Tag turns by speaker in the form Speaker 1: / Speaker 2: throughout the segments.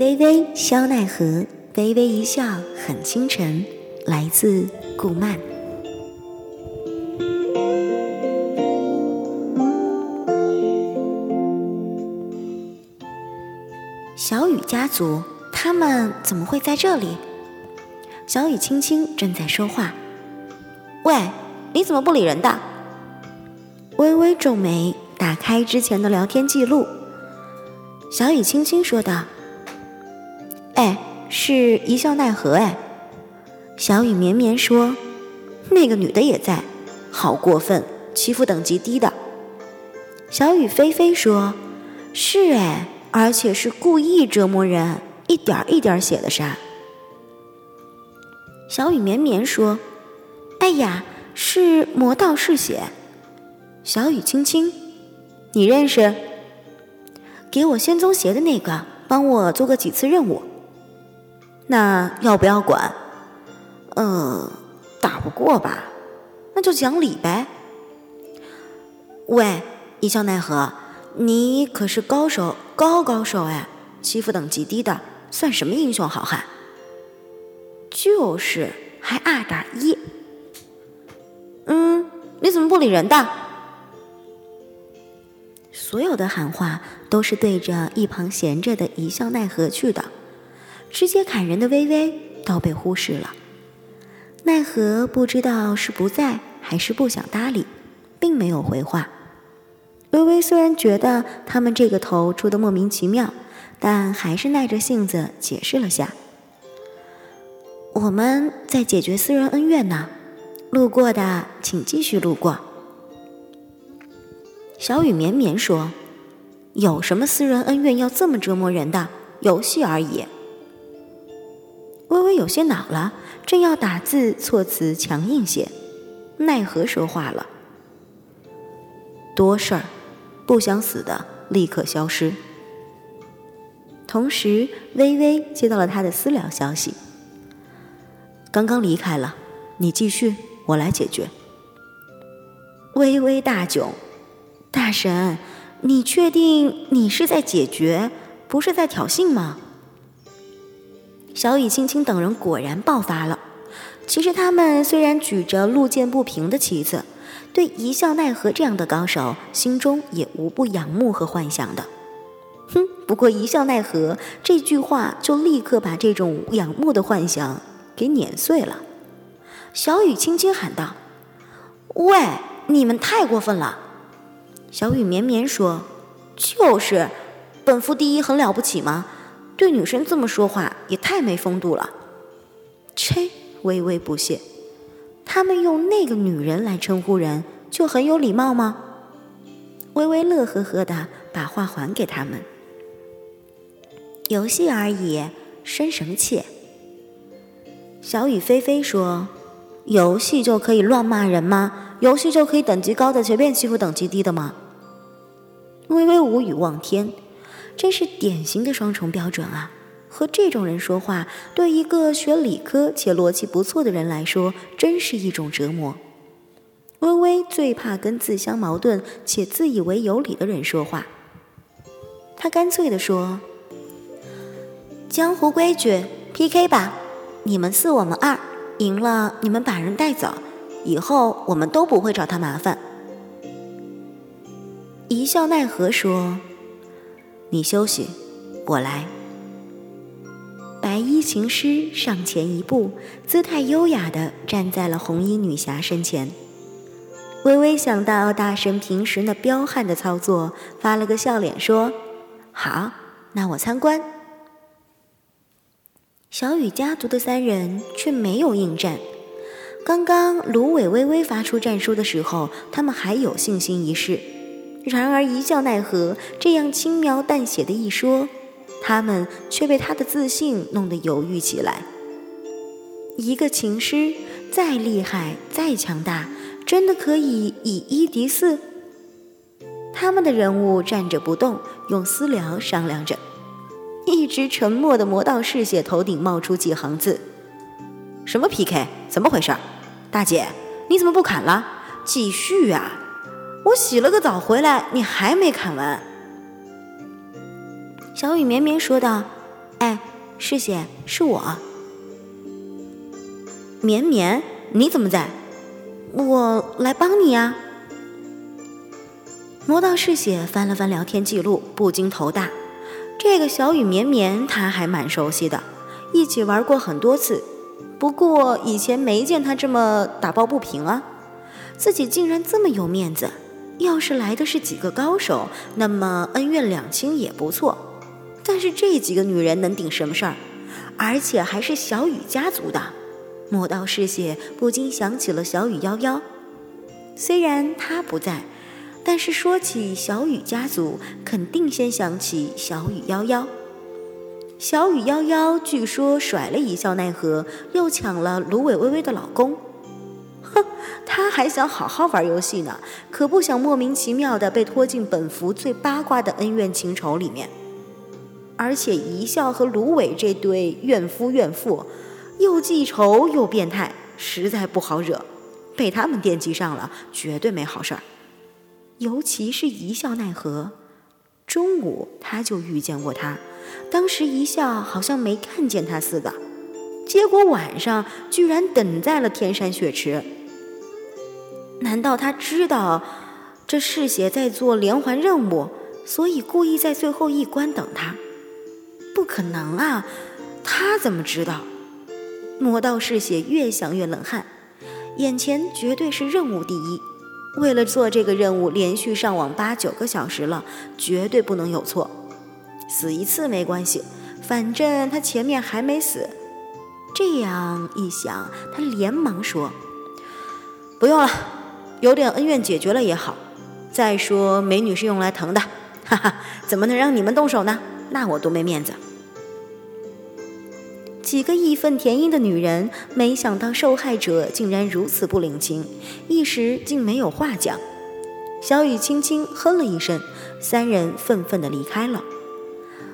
Speaker 1: 微微，肖奈何，微微一笑很倾城。来自顾漫。小雨家族，他们怎么会在这里？小雨青青正在说话。喂，你怎么不理人的？微微皱眉，打开之前的聊天记录。小雨轻轻说道：“，是一笑奈何哎。”小雨绵绵说：“那个女的也在，好过分，欺负等级低的。”小雨菲菲说：“是哎，而且是故意折磨人，一点一点写的杀。”小雨绵绵说：“哎呀，是魔道士写。”小雨青青：“你认识？给我仙宗鞋的那个，帮我做过几次任务。那要不要管？”嗯，打不过吧？那就讲理呗。喂，一笑奈何？你可是高手，高高手哎！欺负等级低的，算什么英雄好汉？就是，还二打一。嗯，你怎么不理人的？所有的喊话都是对着一旁闲着的一笑奈何去的，直接砍人的微微都被忽视了。奈何不知道是不在还是不想搭理，并没有回话。微微虽然觉得他们这个头出的莫名其妙，但还是耐着性子解释了下：“我们在解决私人恩怨呢，路过的请继续路过。”小雨绵绵说：“有什么私人恩怨要这么折磨人的？游戏而已。”微微有些恼了。正要打字，措辞强硬些，奈何说话了。多事儿，不想死的立刻消失。同时，微微接到了他的私聊消息，刚刚离开了。你继续，我来解决。微微大窘，大神，你确定你是在解决，不是在挑衅吗？小雨、青青等人果然爆发了。其实他们虽然举着路见不平的旗子，对一笑奈何这样的高手，心中也无不仰慕和幻想的。哼，不过一笑奈何这句话，就立刻把这种仰慕的幻想给碾碎了。小雨轻轻喊道：“喂，你们太过分了！”小雨绵绵说：“就是，本夫第一很了不起吗？”对女生这么说话也太没风度了，切！微微不屑，他们用那个女人来称呼人就很有礼貌吗？微微乐呵呵的把话还给他们，游戏而已，生什么气？小雨菲菲说：“游戏就可以乱骂人吗？游戏就可以等级高的随便欺负等级低的吗？”微微无语望天。真是典型的双重标准啊！和这种人说话，对一个学理科且逻辑不错的人来说，真是一种折磨。微微最怕跟自相矛盾且自以为有理的人说话。他干脆地说：“江湖规矩，PK 吧！你们四，我们二，赢了你们把人带走，以后我们都不会找他麻烦。”一笑奈何说。你休息，我来。白衣琴师上前一步，姿态优雅的站在了红衣女侠身前。微微想到大神平时那彪悍的操作，发了个笑脸说：“好，那我参观。”小雨家族的三人却没有应战。刚刚芦苇微微发出战书的时候，他们还有信心一试。然而一笑奈何，这样轻描淡写的一说，他们却被他的自信弄得犹豫起来。一个琴师再厉害再强大，真的可以以一敌四？他们的人物站着不动，用私聊商量着。一直沉默的魔道士血头顶冒出几行字：“什么 PK？怎么回事？大姐，你怎么不砍了？继续啊！”我洗了个澡回来，你还没砍完。小雨绵绵说道：“哎，师姐，是我。绵绵，你怎么在？我来帮你呀。魔道嗜血翻了翻聊天记录，不禁头大。这个小雨绵绵，他还蛮熟悉的，一起玩过很多次。不过以前没见他这么打抱不平啊，自己竟然这么有面子。要是来的是几个高手，那么恩怨两清也不错。但是这几个女人能顶什么事儿？而且还是小雨家族的。魔道嗜血不禁想起了小雨夭夭，虽然他不在。但是说起小雨家族，肯定先想起小雨夭夭。小雨夭夭据说甩了一笑奈何，又抢了芦苇微微的老公。哼，他还想好好玩游戏呢，可不想莫名其妙的被拖进本服最八卦的恩怨情仇里面。而且一笑和芦苇这对怨夫怨妇，又记仇又变态，实在不好惹。被他们惦记上了，绝对没好事儿。尤其是一笑奈何，中午他就遇见过他，当时一笑好像没看见他似的，结果晚上居然等在了天山雪池。难道他知道这嗜血在做连环任务，所以故意在最后一关等他？不可能啊！他怎么知道？魔道嗜血越想越冷汗，眼前绝对是任务第一。为了做这个任务，连续上网八九个小时了，绝对不能有错。死一次没关系，反正他前面还没死。这样一想，他连忙说：“不用了，有点恩怨解决了也好。再说，美女是用来疼的，哈哈，怎么能让你们动手呢？那我多没面子。”几个义愤填膺的女人，没想到受害者竟然如此不领情，一时竟没有话讲。小雨轻轻哼了一声，三人愤愤地离开了。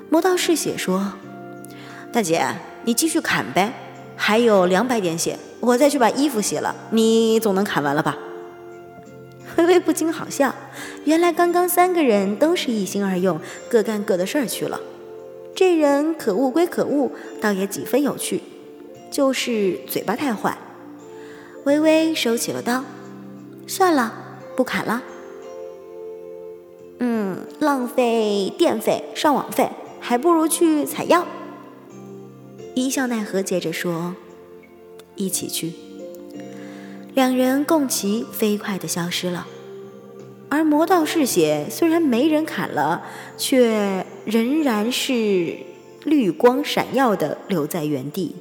Speaker 1: 魔道士血说：“大姐，你继续砍呗，还有两百点血，我再去把衣服洗了，你总能砍完了吧？”微微不禁好笑，原来刚刚三个人都是一心二用，各干各的事儿去了。这人可恶归可恶，倒也几分有趣，就是嘴巴太坏。微微收起了刀，算了，不砍了。嗯，浪费电费、上网费，还不如去采药。一笑奈何接着说：“一起去。”两人共骑飞快地消失了。而魔道嗜血虽然没人砍了，却仍然是绿光闪耀的留在原地，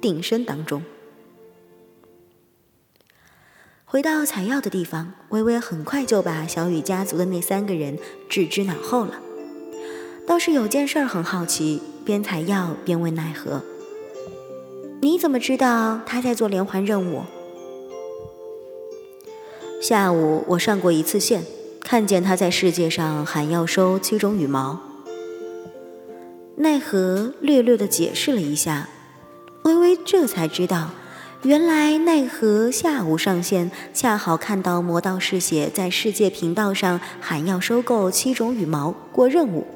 Speaker 1: 定身当中。回到采药的地方，微微很快就把小雨家族的那三个人置之脑后了。倒是有件事儿很好奇，边采药边问奈何：“你怎么知道他在做连环任务？”下午我上过一次线，看见他在世界上喊要收七种羽毛。奈何略略的解释了一下，微微这才知道，原来奈何下午上线，恰好看到魔道嗜血在世界频道上喊要收购七种羽毛过任务，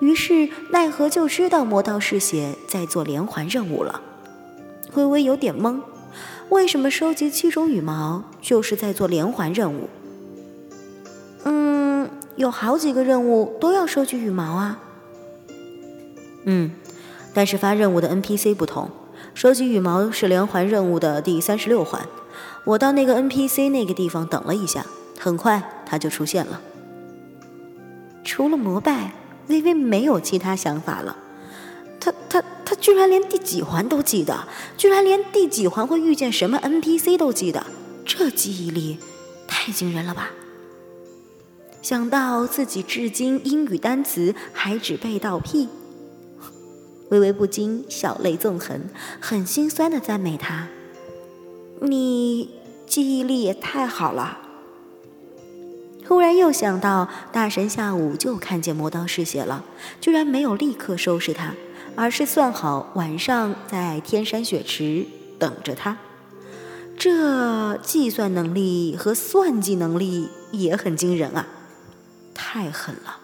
Speaker 1: 于是奈何就知道魔道嗜血在做连环任务了。微微有点懵。为什么收集七种羽毛就是在做连环任务？嗯，有好几个任务都要收集羽毛啊。嗯，但是发任务的 NPC 不同，收集羽毛是连环任务的第三十六环。我到那个 NPC 那个地方等了一下，很快他就出现了。除了膜拜，微微没有其他想法了。他他居然连第几环都记得，居然连第几环会遇见什么 NPC 都记得，这记忆力太惊人了吧！想到自己至今英语单词还只背到屁，微微不禁小泪纵横，很心酸的赞美他：“你记忆力也太好了。”突然又想到大神下午就看见魔刀嗜血了，居然没有立刻收拾他。而是算好晚上在天山雪池等着他，这计算能力和算计能力也很惊人啊，太狠了！